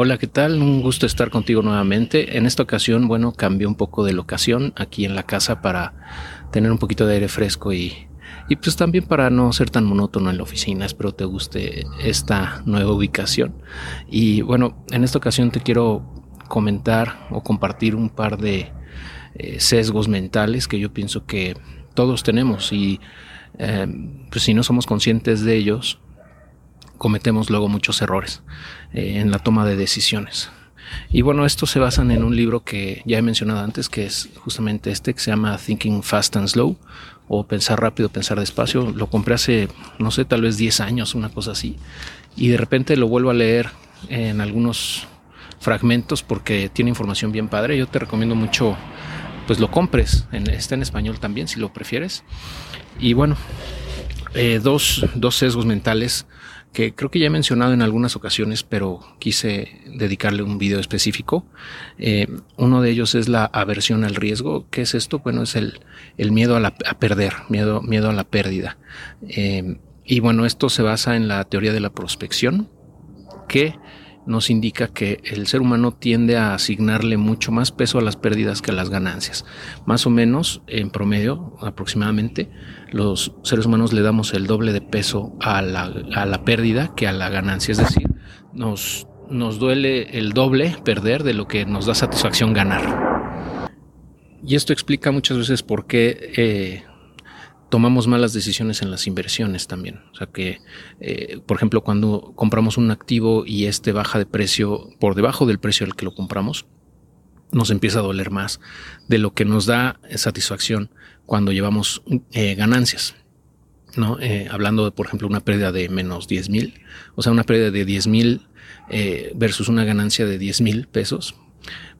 Hola, ¿qué tal? Un gusto estar contigo nuevamente. En esta ocasión, bueno, cambié un poco de locación aquí en la casa para tener un poquito de aire fresco y, y pues también para no ser tan monótono en la oficina. Espero te guste esta nueva ubicación. Y bueno, en esta ocasión te quiero comentar o compartir un par de eh, sesgos mentales que yo pienso que todos tenemos y eh, pues si no somos conscientes de ellos, cometemos luego muchos errores eh, en la toma de decisiones. Y bueno, estos se basan en un libro que ya he mencionado antes, que es justamente este, que se llama Thinking Fast and Slow, o Pensar rápido, pensar despacio. Lo compré hace, no sé, tal vez 10 años, una cosa así. Y de repente lo vuelvo a leer en algunos fragmentos porque tiene información bien padre. Yo te recomiendo mucho, pues lo compres. está en español también, si lo prefieres. Y bueno, eh, dos, dos sesgos mentales que creo que ya he mencionado en algunas ocasiones, pero quise dedicarle un video específico. Eh, uno de ellos es la aversión al riesgo. ¿Qué es esto? Bueno, es el, el miedo a, la, a, perder, miedo, miedo a la pérdida. Eh, y bueno, esto se basa en la teoría de la prospección, que nos indica que el ser humano tiende a asignarle mucho más peso a las pérdidas que a las ganancias. Más o menos, en promedio, aproximadamente, los seres humanos le damos el doble de peso a la, a la pérdida que a la ganancia. Es decir, nos, nos duele el doble perder de lo que nos da satisfacción ganar. Y esto explica muchas veces por qué eh, tomamos malas decisiones en las inversiones también. O sea que, eh, por ejemplo, cuando compramos un activo y este baja de precio por debajo del precio al que lo compramos, nos empieza a doler más de lo que nos da satisfacción cuando llevamos eh, ganancias. ¿no? Eh, hablando de, por ejemplo, una pérdida de menos 10 mil, o sea, una pérdida de 10 mil versus una ganancia de 10 mil pesos,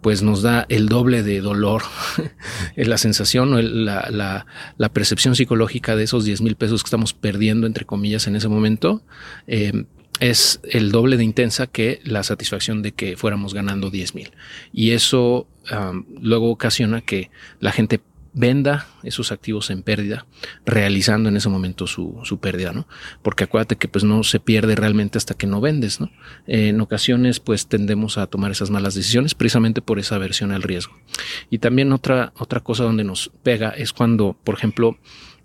pues nos da el doble de dolor, la sensación o la, la, percepción psicológica de esos 10 mil pesos que estamos perdiendo, entre comillas, en ese momento, eh, es el doble de intensa que la satisfacción de que fuéramos ganando 10 mil. Y eso luego ocasiona que la gente venda esos activos en pérdida, realizando en ese momento su, su, pérdida, ¿no? Porque acuérdate que pues no se pierde realmente hasta que no vendes, ¿no? en ocasiones pues tendemos a tomar esas malas decisiones precisamente por esa aversión al riesgo. Y también otra, otra cosa donde nos pega es cuando, por ejemplo,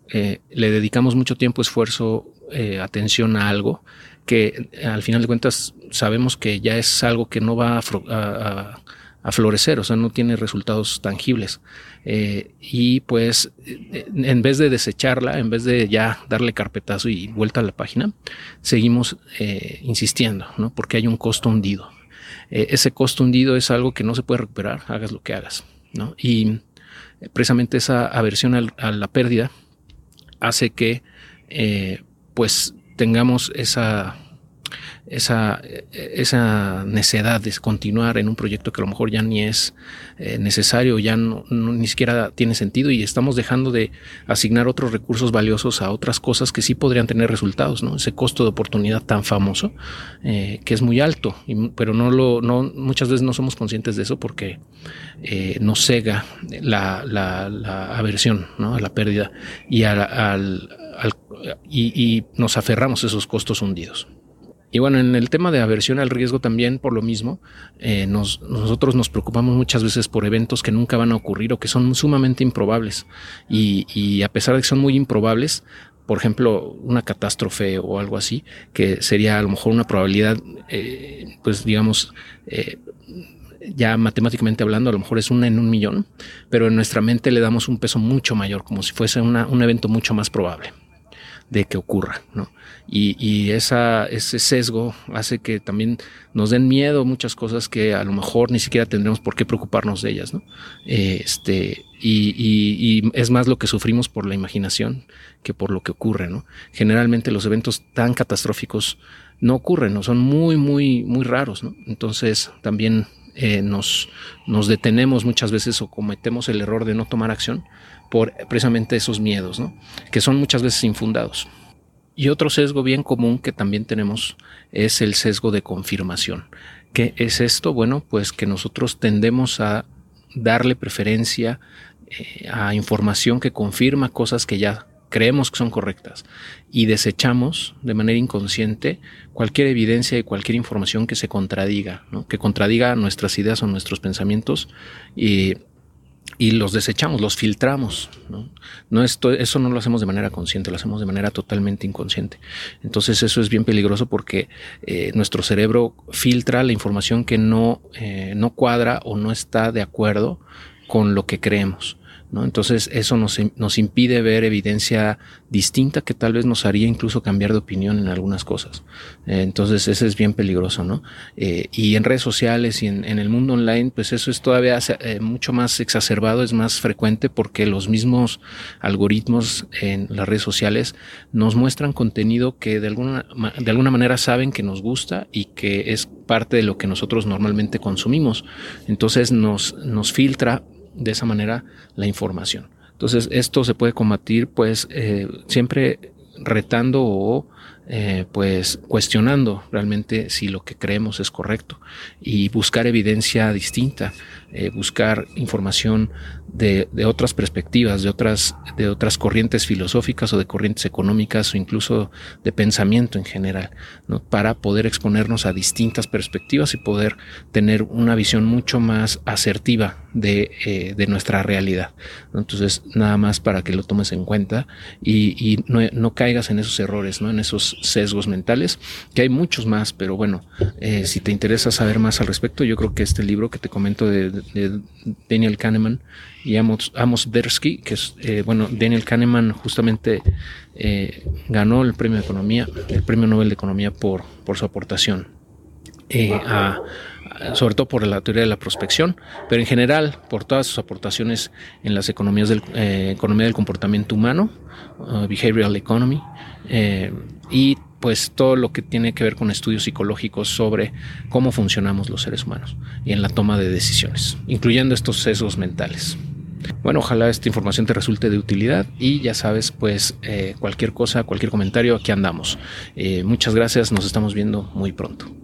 eh, le dedicamos mucho tiempo, esfuerzo, eh, atención a algo que al final de cuentas sabemos que ya es algo que no va a, a florecer, o sea, no tiene resultados tangibles. Eh, y pues eh, en vez de desecharla, en vez de ya darle carpetazo y vuelta a la página, seguimos eh, insistiendo, ¿no? Porque hay un costo hundido. Ese costo hundido es algo que no se puede recuperar, hagas lo que hagas, ¿no? Y precisamente esa aversión a la pérdida hace que pues tengamos esa esa, esa necedad de continuar en un proyecto que a lo mejor ya ni es eh, necesario, ya no, ni siquiera tiene sentido y estamos dejando de asignar otros recursos valiosos a otras cosas que sí podrían tener resultados, ¿no? Ese costo de oportunidad tan famoso eh, que es muy alto, y, pero no lo, no, muchas veces no somos conscientes de eso porque eh, nos cega la, la, la aversión, ¿no? A la pérdida y, al y, y nos aferramos a esos costos hundidos. Y bueno, en el tema de aversión al riesgo también, por lo mismo, eh, nos, nosotros nos preocupamos muchas veces por eventos que nunca van a ocurrir o que son sumamente improbables. Y, a pesar de que son muy improbables, por ejemplo, una catástrofe o algo así, que sería a lo mejor una probabilidad, eh, pues digamos, eh, ya matemáticamente hablando, a lo mejor es una en un millón, pero en nuestra mente le damos un peso mucho mayor, como si fuese una, un evento mucho más probable de que ocurra, ¿no? Y, y ese sesgo hace que también nos den miedo muchas cosas que a lo mejor ni siquiera tendremos por qué preocuparnos de ellas, ¿no? Este, y, y, y, es más lo que sufrimos por la imaginación que por lo que ocurre, ¿no? Generalmente los eventos tan catastróficos no ocurren, ¿no? Son muy, muy, muy raros, ¿no? Entonces también eh, nos, nos detenemos muchas veces o cometemos el error de no tomar acción por precisamente esos miedos, que son muchas veces infundados. Y otro sesgo bien común que también tenemos es el sesgo de confirmación. ¿Qué es esto? Bueno, pues que nosotros tendemos a darle preferencia eh, a información que confirma cosas que ya creemos que son correctas y desechamos de manera inconsciente cualquier evidencia y cualquier información que se contradiga, que contradiga nuestras ideas o nuestros pensamientos y y los desechamos, los filtramos. ¿no? esto, eso no lo hacemos de manera consciente, lo hacemos de manera totalmente inconsciente. Entonces eso es bien peligroso porque eh, nuestro cerebro filtra la información que no, eh, no cuadra o no está de acuerdo con lo que creemos. Entonces eso nos, nos, impide ver evidencia distinta que tal vez nos haría incluso cambiar de opinión en algunas cosas. Eh, entonces eso es bien peligroso, ¿no? Eh, y en redes sociales y en, el mundo online, pues eso es todavía eh, mucho más exacerbado, es más frecuente porque los mismos algoritmos en las redes sociales nos muestran contenido que de alguna, de alguna manera saben que nos gusta y que es parte de lo que nosotros normalmente consumimos. Entonces nos, nos filtra de esa manera la información. Entonces esto se puede combatir pues eh, siempre retando o eh, pues cuestionando realmente si lo que creemos es correcto y buscar evidencia distinta, eh, buscar información de, otras perspectivas, de otras, de otras corrientes filosóficas o de corrientes económicas o incluso de pensamiento en general, para poder exponernos a distintas perspectivas y poder tener una visión mucho más asertiva de, eh, de nuestra realidad. Entonces, nada más para que lo tomes en cuenta y, no, no, caigas en esos errores, ¿no? en esos sesgos mentales, que hay muchos más, pero bueno, eh, si te interesa saber más al respecto, yo creo que este libro que te comento de de Daniel Kahneman y Amos, Amos Bersky, que es, eh, bueno, Daniel Kahneman justamente eh, ganó el premio de economía, el premio Nobel de Economía por, por su aportación, eh, sobre todo por la teoría de la prospección, pero en general por todas sus aportaciones en las economías del, economía del comportamiento humano, uh, behavioral economy, y pues todo lo que tiene que ver con estudios psicológicos sobre cómo funcionamos los seres humanos y en la toma de decisiones, incluyendo estos sesgos mentales. Bueno, ojalá esta información te resulte de utilidad y ya sabes, pues eh, cualquier cosa, cualquier comentario, aquí andamos. Eh, muchas gracias, nos estamos viendo muy pronto.